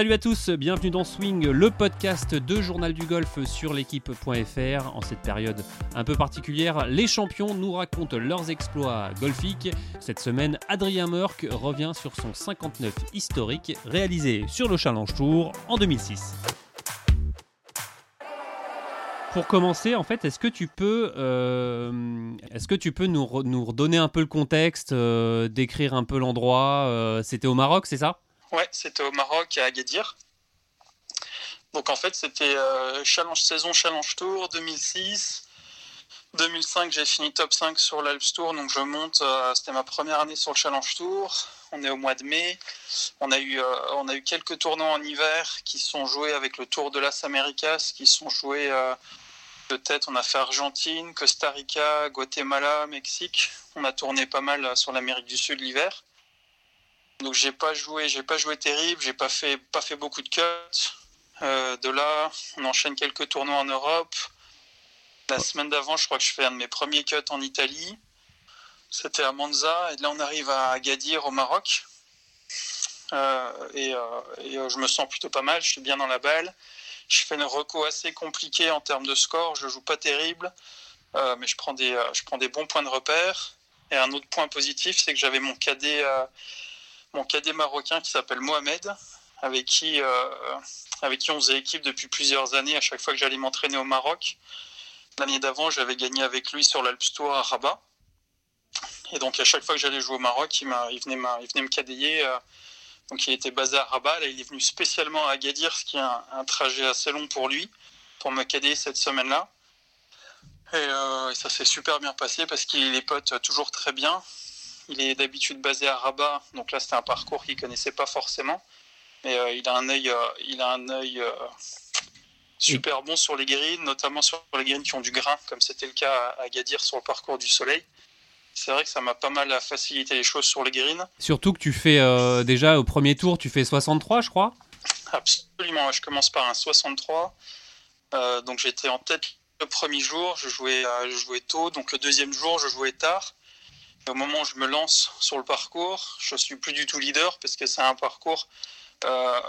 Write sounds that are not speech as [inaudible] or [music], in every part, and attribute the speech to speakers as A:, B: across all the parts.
A: Salut à tous, bienvenue dans Swing, le podcast de Journal du Golf sur l'équipe.fr. En cette période un peu particulière, les champions nous racontent leurs exploits golfiques. Cette semaine, Adrien Merck revient sur son 59 historique réalisé sur le Challenge Tour en 2006. Pour commencer, en fait, est-ce que tu peux, euh, est-ce que tu peux nous redonner un peu le contexte, euh, décrire un peu l'endroit euh, C'était au Maroc, c'est ça?
B: Ouais, c'était au Maroc à Agadir. Donc en fait, c'était euh, challenge saison Challenge Tour 2006. 2005, j'ai fini top 5 sur l'Alps Tour, donc je monte. euh, c'était ma première année sur le Challenge Tour. On est au mois de mai. On a eu, euh, on a eu quelques tournois en hiver qui sont joués avec le Tour de las Américas, qui sont joués de tête. On a fait Argentine, Costa Rica, Guatemala, Mexique. On a tourné pas mal sur l'Amérique du Sud l'hiver. Donc j'ai pas joué, j'ai pas joué terrible, j'ai pas fait, pas fait beaucoup de cuts. Euh, de là, on enchaîne quelques tournois en Europe. La semaine d'avant, je crois que je fais un de mes premiers cuts en Italie. C'était à Monza, et là on arrive à Agadir au Maroc. Euh, et euh, je me sens plutôt pas mal, je suis bien dans la balle. Je fais une reco assez compliquée en termes de score, je joue pas terrible, mais je prends, des, je prends des bons points de repère. Et un autre point positif, c'est que j'avais mon cadet mon cadet marocain qui s'appelle Mohamed, avec qui, euh, avec qui on faisait équipe depuis plusieurs années à chaque fois que j'allais m'entraîner au Maroc. L'année d'avant, j'avais gagné avec lui sur l'Alps Tour à Rabat. Et donc à chaque fois que j'allais jouer au Maroc, il, venait, me cadayer. euh, donc il était basé à Rabat. Là, il est venu spécialement à Agadir, ce qui est un, trajet assez long pour lui, pour me cadayer cette semaine-là. Euh, et ça s'est super bien passé parce qu'il est pote toujours très bien. Il est d'habitude basé à Rabat, donc là c'était un parcours qu'il connaissait pas forcément, mais euh, il a un œil, euh, il a un œil euh, super bon sur les greens, notamment sur les greens qui ont du grain, comme c'était le cas à Agadir sur le parcours du Soleil. C'est vrai que ça m'a pas mal facilité les choses sur les greens.
A: Surtout que tu fais euh, déjà au premier tour, tu fais 63, je crois.
B: Absolument, je commence par un 63. Euh, donc j'étais en tête le premier jour, je jouais, euh, je jouais tôt. Donc le deuxième jour, je jouais tard. Au moment où je me lance sur le parcours, je suis plus du tout leader parce que c'est un parcours euh,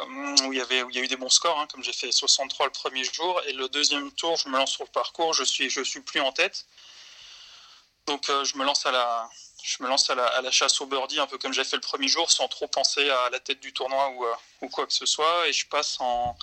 B: où, il y avait, où il y a eu des bons scores, hein, comme j'ai fait 63 le premier jour. Et le deuxième tour, je me lance sur le parcours, je suis, je suis plus en tête. Donc euh, je me lance à la, je me lance à la, à la chasse au birdie, un peu comme j'ai fait le premier jour, sans trop penser à la tête du tournoi ou, euh, ou quoi que ce soit. Et je passe en.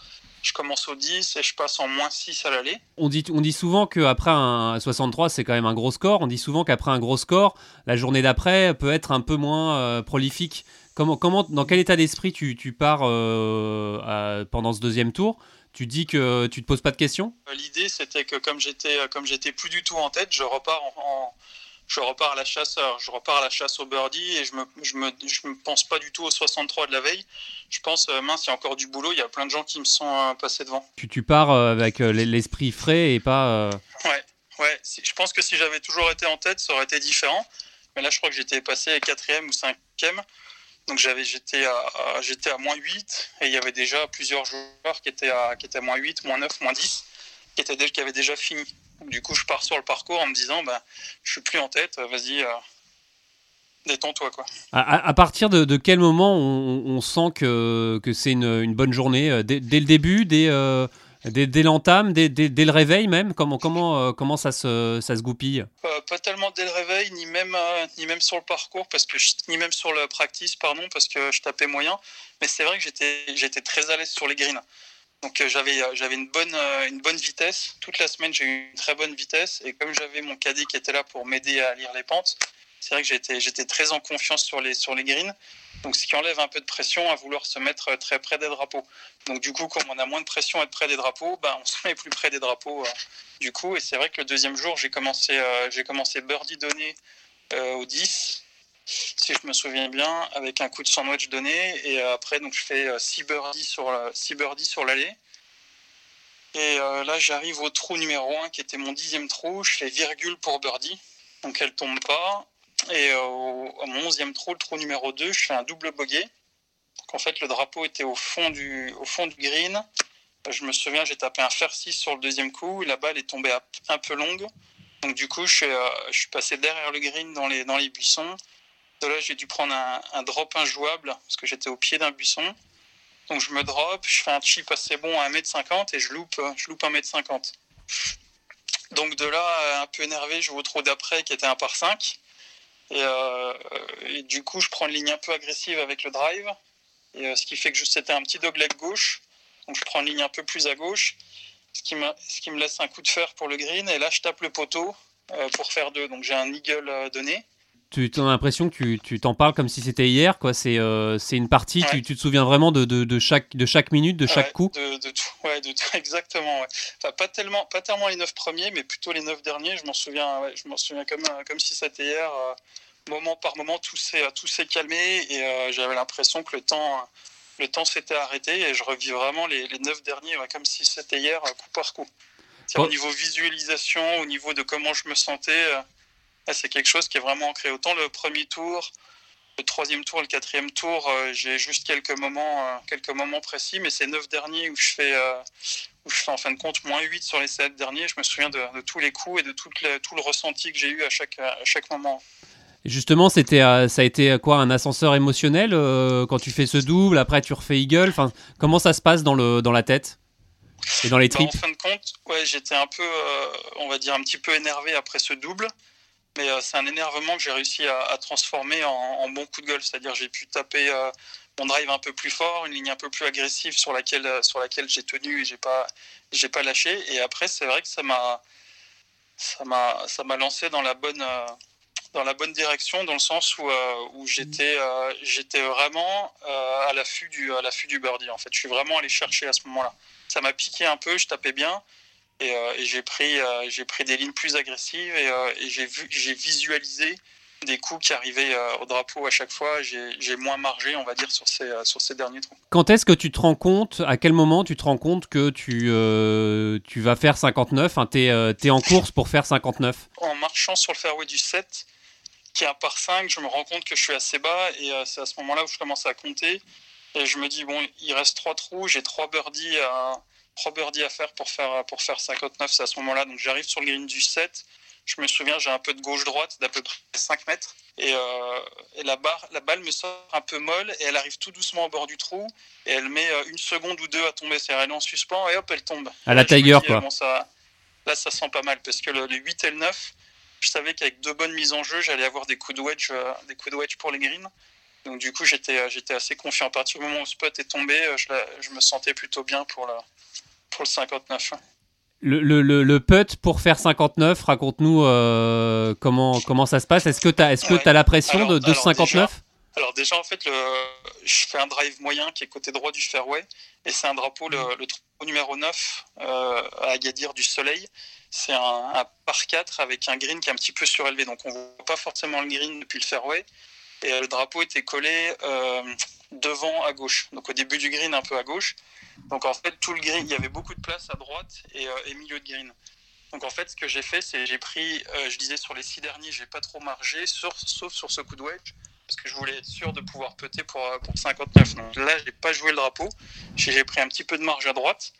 B: Je commence au 10 et je passe en moins 6 à l'aller.
A: On dit, on dit souvent qu'après un 63, c'est quand même un gros score. On dit souvent qu'après un gros score, la journée d'après peut être un peu moins euh, prolifique. Comment, comment, dans quel état d'esprit tu, tu pars euh, à- pendant ce deuxième tour? Tu dis que tu te poses pas de questions?
B: Euh, L'idée, c'était que comme j'étais, comme j'étais plus du tout en tête, je repars en, en- je repars à la chasse, je repars à la chasse au birdie et je me, je me, je me pense pas du tout au 63 de la veille. Je pense, euh, mince, il y a encore du boulot, il y a plein de gens qui me sont euh, passés devant.
A: tu, tu pars euh, avec l'esprit frais et pas.
B: Ouais, ouais. je pense que si j'avais toujours été en tête, ça aurait été différent. Mais là, je crois que j'étais passé quatrième ou cinquième. Donc j'avais, j'étais à, j'étais à moins 8 et il y avait déjà plusieurs joueurs qui étaient à, qui étaient à moins 8, moins 9, moins 10, qui, étaient, qui avaient déjà fini. Du coup, je pars sur le parcours en me disant, bah, je suis plus en tête, vas-y, euh, détends-toi. quoi.
A: À, partir de, de quel moment on, on sent que, que c'est une, une bonne journée euh, dès, dès le début, dès, euh, dès, dès l'entame, dès, dès, le réveil même? Comment, comment, euh, comment ça, se, ça se goupille?
B: Pas tellement dès le réveil, ni même, ni même sur le parcours, parce que je- ni même sur le practice, pardon, parce que je tapais moyen. Mais c'est vrai que j'étais, j'étais très à l'aise sur les greens. Donc euh, j'avais, euh, j'avais une bonne, euh, une bonne vitesse. Toute la semaine, j'ai eu une très bonne vitesse. Et comme j'avais mon cadet qui était là pour m'aider à lire les pentes, c'est vrai que j'étais, j'étais très en confiance sur les, sur les greens. Donc ce qui enlève un peu de pression à vouloir se mettre très près des drapeaux. Donc du coup, comme on a moins de pression à être près des drapeaux, bah, on [laughs] se met plus près des drapeaux. du coup. Et c'est vrai que le deuxième jour, j'ai commencé, j'ai commencé birdie donné euh, au 10, si je me souviens bien, avec un coup de sandwich donné. Et euh, après, donc, je fais 6 birdies sur, la- six birdies sur l'allée. Et euh, là, j'arrive au trou numéro 1, qui était mon dixième trou. Je fais virgule pour birdie. Donc, elle tombe pas. Et euh, au, à mon onzième trou, le trou numéro 2, je fais un double bogey. Donc, en fait, le drapeau était au fond du, au fond du green. Je me souviens, j'ai tapé un fer 6 sur le deuxième coup. La balle est tombée un peu longue. Donc du coup, je suis, euh, je suis passé derrière le green dans les, dans les buissons. De là, j'ai dû prendre un, drop injouable parce que j'étais au pied d'un buisson. Donc je me drop, je fais un chip assez bon à 1m50 et je loupe, je loupe 1m50. Donc de là, un peu énervé, je vais au trou d'après qui était un par 5. Euh, et, du coup, je prends une ligne un peu agressive avec le drive. Et, euh, ce qui fait que c'était un petit dogleg gauche. Donc je prends une ligne un peu plus à gauche. Ce qui, me laisse un coup de fer pour le green. Et là, je tape le poteau euh, pour faire deux. Donc j'ai un eagle donné
A: tu as l'impression que tu t'en parles comme si c'était hier, quoi. C'est euh, une partie, tu, tu, te souviens vraiment de, de, de, chaque, de chaque minute, de chaque coup
B: de, tout, ouais, de tout, [laughs] exactement. Enfin, pas, tellement, pas tellement les neuf premiers, mais plutôt les neuf derniers. Je m'en souviens, je m'en souviens comme, euh, comme si c'était hier. Euh, moment par moment, tout s'est calmé et j'avais l'impression que le temps, le temps s'était arrêté et je revis vraiment les, les neuf derniers comme si c'était hier, coup par coup. Au niveau visualisation, au niveau de comment je me sentais c'est quelque chose qui est vraiment ancré. Autant le premier tour, le troisième tour, le quatrième tour, euh, j'ai juste quelques moments, euh, quelques moments précis, mais ces neuf derniers où je fais, euh, où je fais en fin de compte moins 8 sur les sept derniers, je me souviens de, tous les coups et de tout le, tout le ressenti que j'ai eu à chaque, à chaque moment.
A: Justement, c'était, ça a été quoi un ascenseur émotionnel quand tu fais ce double, après tu refais eagle? Enfin, comment ça se passe dans le dans la tête? Et dans les bah, tripes?
B: En fin de compte, ouais, j'étais un peu, on va dire un petit peu énervé après ce double mais euh, c'est un énervement que j'ai réussi à, transformer en, bon coup de gueule. C'est-à-dire j'ai pu taper euh, mon drive un peu plus fort, une ligne un peu plus agressive sur laquelle, euh, sur laquelle j'ai tenu et j'ai pas, j'ai pas lâché. Et après, c'est vrai que ça m'a, ça m'a, ça m'a lancé dans la bonne, dans la bonne direction, dans le sens où, où j'étais, j'étais vraiment à l'affût du, à l'affût du birdie. En fait, je suis vraiment allé chercher à ce moment-là. Ça m'a piqué un peu, je tapais bien. Euh, et, j'ai pris, euh, j'ai pris des lignes plus agressives et, euh, j'ai, vu, j'ai visualisé des coups qui arrivaient au drapeau à chaque fois. J'ai, moins margé, on va dire, sur ces, sur ces derniers trous.
A: Quand est-ce que tu te rends compte, à quel moment tu te rends compte que tu, tu vas faire 59 Tu es, en course pour faire 59
B: En marchant sur le fairway du 7, qui est un par 5, je me rends compte que je suis assez bas et c'est à ce moment-là où je commence à compter. Et je me dis, bon, il reste trois trous, j'ai trois birdies à, trois birdies à faire pour faire, pour faire 59, c'est à ce moment-là. Donc j'arrive sur le green du 7. Je me souviens, j'ai un peu de gauche-droite d'à peu près 5 mètres. Et, euh, et, la, barre, la balle me sort un peu molle et elle arrive tout doucement au bord du trou. Et elle met euh, une seconde ou deux à tomber. C'est-à-dire elle est en suspens et hop, elle tombe.
A: À la Tiger, quoi.
B: ça, là, ça sent pas mal parce que le, 8 et le 9, je savais qu'avec deux bonnes mises en jeu, j'allais avoir des coups de wedge, euh, des coups de wedge pour les greens. Donc du coup, j'étais, j'étais assez confiant. À partir du moment où le spot est tombé, je, je me sentais plutôt bien pour la, pour le 59.
A: Le, le, le, putt pour faire 59, raconte-nous euh, comment, comment ça se passe. Est-ce que tu as, est -ce as la pression de, de 59
B: alors déjà, en fait, je fais un drive moyen qui est côté droit du fairway et c'est un drapeau, le, le numéro 9 euh, à Agadir du Soleil. C'est un, par 4 avec un green qui est un petit peu surélevé, donc on ne voit pas forcément le green depuis le fairway. Et le drapeau était collé euh, devant à gauche, donc au début du green un peu à gauche. Donc en fait, tout le green, il y avait beaucoup de place à droite et, euh, milieu de green. Donc en fait, ce que j'ai fait, c'est j'ai pris, euh, je disais sur les six derniers, j'ai pas trop margé, sauf sur ce coup de wedge, parce que je voulais être sûr de pouvoir peter pour, euh, pour 59. Donc là, j'ai pas joué le drapeau, j'ai pris un petit peu de marge à droite.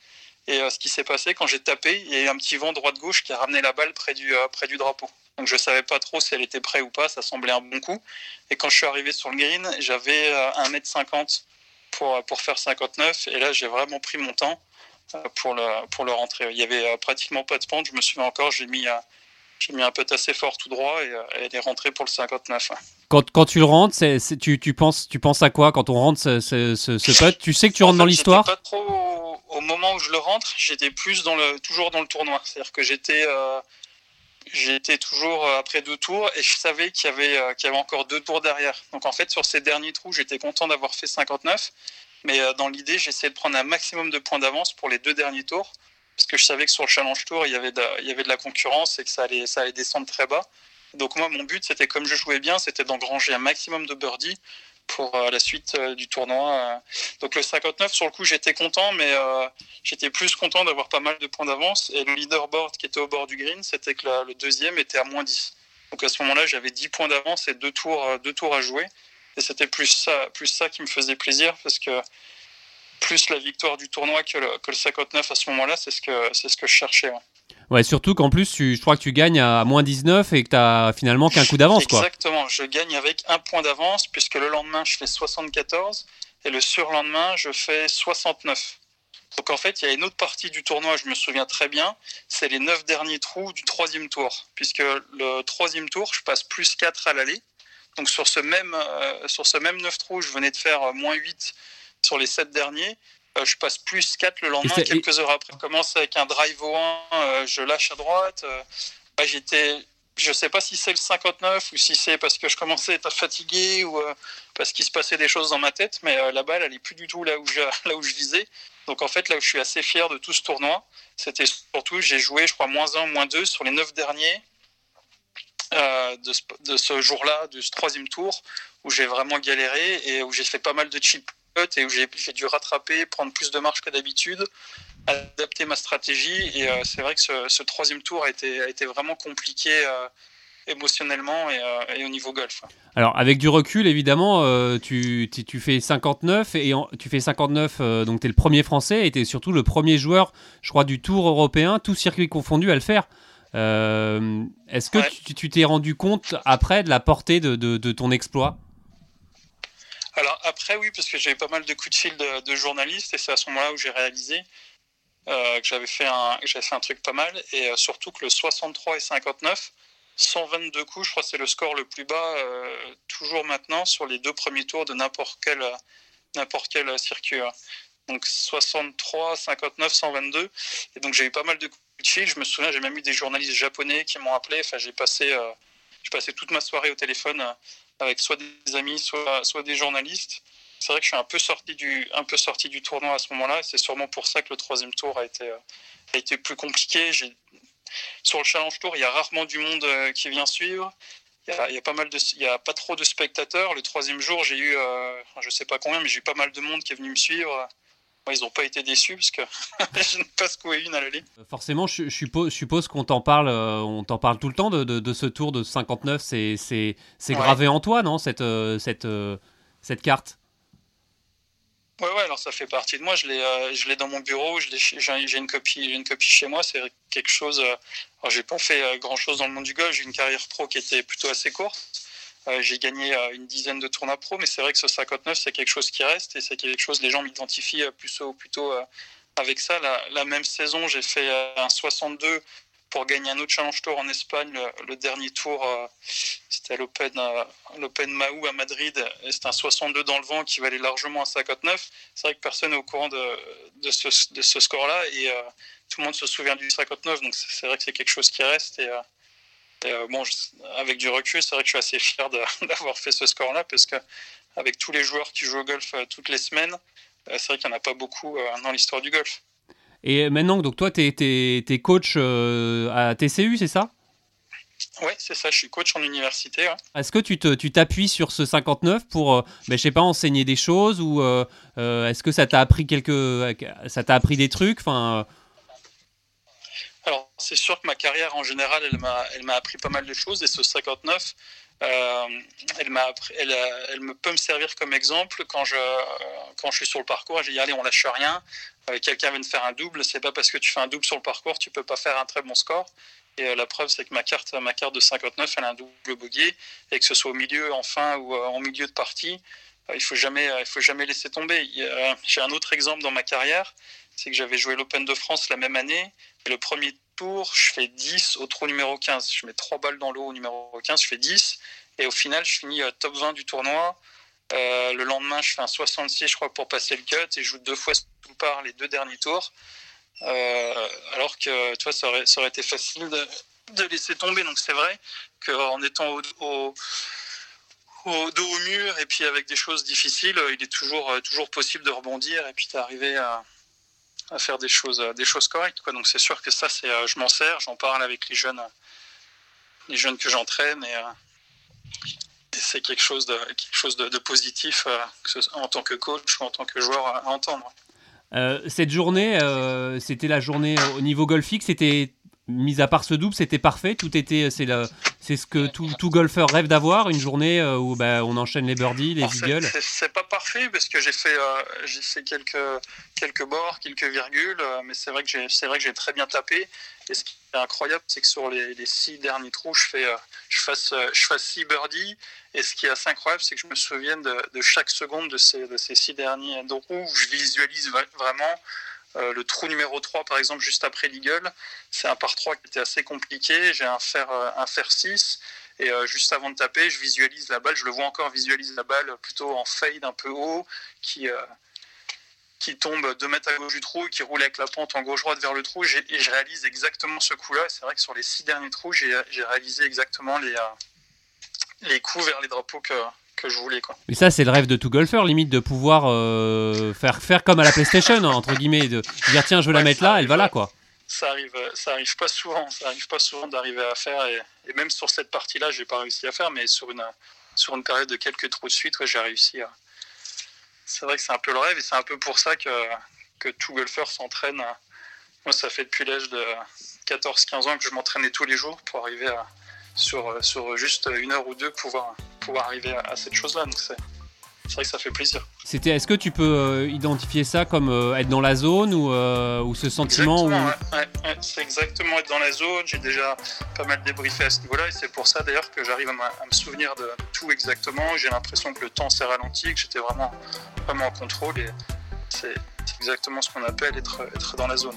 B: Et ce qui s'est passé, quand j'ai tapé, il y a eu un petit vent droite-gauche qui a ramené la balle près du, près du drapeau. Donc je savais pas trop si elle était prête ou pas, ça semblait un bon coup. Et quand je suis arrivé sur le green, j'avais 1m50 pour, pour faire 59. Et là, j'ai vraiment pris mon temps euh, pour le, pour le rentrer. Il y avait euh, pratiquement pas de pente. Je me souviens encore, j'ai mis, j'ai mis un putt assez fort tout droit et, euh, elle est rentrée pour le 59.
A: Quand, quand tu le rentres, tu, tu, penses, tu penses à quoi quand on rentre ce, ce, ce, putt? Tu sais que tu rentres dans l'histoire?
B: pas trop au moment où je le rentre, j'étais plus dans le, toujours dans le tournoi. C'est-à-dire que j'étais, j'étais toujours après deux tours et je savais qu'il y, avait, euh, qu'il y avait encore deux tours derrière. Donc en fait, sur ces derniers trous, j'étais content d'avoir fait 59. Mais euh, dans l'idée, j'essayais de prendre un maximum de points d'avance pour les deux derniers tours. Parce que je savais que sur le Challenge Tour, il y avait de, il y avait de la concurrence et que ça allait, ça allait descendre très bas. Donc moi, mon but, c'était comme je jouais bien, c'était d'engranger un maximum de birdies pour euh, la suite euh, du tournoi. Euh. Donc le 59, sur le coup, j'étais content, mais j'étais plus content d'avoir pas mal de points d'avance. Et le leaderboard qui était au bord du green, c'était que le deuxième était à moins 10. Donc à ce moment-là, j'avais 10 points d'avance et deux tours, deux tours à jouer. Et c'était plus ça, plus ça qui me faisait plaisir parce que plus la victoire du tournoi que le, que le 59 à ce moment-là, c'est ce que ce que je cherchais.
A: Surtout qu'en plus, tu, je crois que tu gagnes à moins 19 et que tu as finalement qu'un coup d'avance.
B: Exactement, je gagne avec un point d'avance puisque le lendemain, je fais 74 Et le surlendemain, je fais 69. Donc en fait, il y a une autre partie du tournoi, je me souviens très bien, c'est les neuf derniers trous du troisième tour. Puisque le troisième tour, je passe plus 4 à l'aller. Donc sur ce même, euh, sur ce même 9 trous, je venais de faire euh, moins 8 sur les 7 derniers. Euh, je passe plus 4 le lendemain, quelques heures après. Je commence avec un drive au 1, je lâche à droite. Bah, j'étais je ne sais pas si c'est le 59 ou si c'est parce que je commençais à être fatigué ou parce qu'il se passait des choses dans ma tête, mais la balle, elle est plus du tout là où je, [laughs] là où je visais. Donc en fait, là où je suis assez fier de tout ce tournoi, c'était surtout, j'ai joué, je crois, moins 1, moins 2 sur les 9 derniers euh, de, ce, jour-là, de ce troisième tour, où j'ai vraiment galéré et où j'ai fait pas mal de chip et où j'ai dû rattraper, prendre plus de marche que d'habitude, adapter ma stratégie. Et euh, c'est vrai que ce, troisième tour a été, a été vraiment compliqué euh, émotionnellement et, au niveau golf.
A: Alors avec du recul évidemment, tu, tu, fais 59 et tu fais 59 donc tu es le premier français et tu es surtout le premier joueur, je crois du Tour européen, tout circuit confondu à le faire. Est-ce que tu t'es rendu compte après de la portée de, de, ton exploit?
B: Après oui, parce que j'avais pas mal de coups de fil de, journalistes et c'est à ce moment-là où j'ai réalisé euh, que j'avais fait, un, fait un truc pas mal et surtout que le 63 et 59 122 coups, je crois que c'est le score le plus bas euh, toujours maintenant sur les deux premiers tours de n'importe quel, quel circuit. Hein. Donc 63, 59, 122. Et donc j'ai eu pas mal de coups de fil. Je me souviens, j'ai même eu des journalistes japonais qui m'ont appelé. Enfin, j'ai passé, euh, passé toute ma soirée au téléphone euh, avec soit des amis, soit, soit des journalistes. C'est vrai que je suis un peu sorti du, un peu sorti du tournoi à ce moment-là. C'est sûrement pour ça que le troisième tour a été, a été plus compliqué. Sur le Challenge Tour, il y a rarement du monde euh, qui vient suivre. Il y a, pas mal il y a pas trop de spectateurs. Le troisième jour, j'ai eu, euh, je sais pas combien, mais j'ai eu pas mal de monde qui est venu me suivre. Ils n'ont pas été déçus parce que [laughs] je n'ai pas secoué une à l'aller.
A: Euh, forcément, je, suppose, qu'on t'en parle, on t'en parle tout le temps de, ce tour de 59. C'est, gravé en toi, non, cette, cette, cette carte?
B: Ouais, ouais, alors ça fait partie de moi. Je l'ai, euh, je l'ai dans mon bureau. j'ai, une copie, j'ai une copie chez moi. C'est quelque chose. Euh, alors j'ai pas fait euh, grand chose dans le monde du golf. J'ai une carrière pro qui était plutôt assez courte. J'ai gagné une dizaine de tournois pro, mais c'est vrai que ce 59, c'est quelque chose qui reste et c'est quelque chose. Les gens m'identifient plutôt, plutôt avec ça. La, même saison, j'ai fait un 62 pour gagner un autre Challenge Tour en Espagne. Le, dernier tour, euh, c'était l'Open, euh, l'Open Mahou à Madrid. Et c'était un 62 dans le vent qui valait largement un 59. C'est vrai que personne n'est au courant de, ce, score-là. Et euh, tout le monde se souvient du 59. Donc c'est vrai que c'est quelque chose qui reste. Et, bon, avec du recul, c'est vrai que je suis assez fier [laughs] d'avoir fait ce score-là parce que avec tous les joueurs qui jouent au golf toutes les semaines, c'est vrai qu'il n'y en a pas beaucoup dans l'histoire du golf.
A: Et maintenant, donc toi, tu es, coach euh, à TCU, c'est ça?
B: Oui, c'est ça, je suis coach en université.
A: Est-ce que tu t'appuies sur ce 59 pour, euh, ben, je sais pas, enseigner des choses ou euh, est-ce que ça t'a appris quelques, ça t'a appris des trucs? Enfin,
B: Alors, c'est sûr que ma carrière en général, elle m'a appris pas mal de choses et ce 59, elle, m'a elle, elle, me peut me servir comme exemple quand je, quand je suis sur le parcours. J'ai dit, allez, on lâche rien, quelqu'un vient de faire un double, c'est pas parce que tu fais un double sur le parcours, tu peux pas faire un très bon score. Et euh, la preuve, c'est que ma carte, ma carte de 59, elle a un double bogey, et que ce soit au milieu, en fin ou euh, en milieu de partie, euh, il faut il faut jamais laisser tomber. J'ai un autre exemple dans ma carrière, c'est que j'avais joué l'Open de France la même année, le premier tour, je fais 10 au trou numéro 15. Je mets trois balles dans l'eau au numéro 15, je fais 10, et au final, je finis top 20 du tournoi. Euh, le lendemain, je fais un 66, je crois, pour passer le cut et je joue deux fois tout par les deux derniers tours. Euh, alors que, tu vois, ça aurait, été facile de, laisser tomber. Donc, c'est vrai qu'en étant au, au, au, dos au mur et puis avec des choses difficiles, il est toujours, toujours possible de rebondir et puis d'arriver à, à faire des choses, des choses correctes. Quoi. Donc, c'est sûr que ça, c'est, je m'en sers, j'en parle avec les jeunes, les jeunes que j'entraîne et c'est quelque chose de, quelque chose de, positif euh, en tant que coach ou en tant que joueur à, entendre.
A: Euh, cette journée, euh, c'était la journée au niveau golfique, c'était mis à part ce double, c'était parfait. Tout était, c'est c'est ce que tout, tout golfeur rêve d'avoir, une journée euh, où bah, on enchaîne les birdies, les eagles.
B: C'est pas parfait parce que j'ai fait, euh, j'ai fait quelques, quelques bords, quelques virgules, euh, mais c'est vrai que j'ai, c'est vrai que j'ai très bien tapé. Et ce qui est incroyable, c'est que sur les, les, six derniers trous, je fais, je fasse, je fasse six birdies. Et ce qui est assez incroyable, c'est que je me souviens de, de, chaque seconde de ces, de ces six derniers trous où je visualise vraiment euh, le trou numéro 3, par exemple, juste après l'Eagle, c'est un par 3 qui était assez compliqué. J'ai un fer, euh, un fer 6. Et euh, juste avant de taper, je visualise la balle. Je le vois encore visualise la balle plutôt en fade un peu haut, qui, qui tombe 2 mètres à gauche du trou, qui roule avec la pente en gauche-droite vers le trou. Et je réalise exactement ce coup-là. C'est vrai que sur les 6 derniers trous, j'ai réalisé exactement les, les coups vers les drapeaux que, que je voulais. Quoi.
A: Mais ça, c'est le rêve de tout golfeur, limite de pouvoir euh, faire, faire comme à la PlayStation, entre guillemets, de dire tiens, je veux la mettre là, elle va là, quoi.
B: Ça arrive, ça arrive pas souvent, ça arrive pas souvent d'arriver à faire, et, même sur cette partie-là, j'ai pas réussi à faire, mais sur une, sur une période de quelques trous de suite, j'ai réussi à. C'est vrai que c'est un peu le rêve, et c'est un peu pour ça que, que tout golfeur s'entraîne. Moi, ça fait depuis l'âge de 14-15 ans que je m'entraînais tous les jours pour arriver à, sur, sur juste une heure ou deux, pouvoir, pouvoir arriver à, cette chose-là. Donc c'est, vrai que ça fait plaisir.
A: C'était, est-ce que tu peux euh, identifier ça comme euh, être dans la zone ou, euh, ou ce sentiment
B: c'est exactement être dans la zone. J'ai déjà pas mal débriefé à ce niveau-là et c'est pour ça d'ailleurs que j'arrive à, me souvenir de tout exactement. J'ai l'impression que le temps s'est ralenti, que j'étais vraiment, vraiment en contrôle et c'est, exactement ce qu'on appelle être, être dans la zone.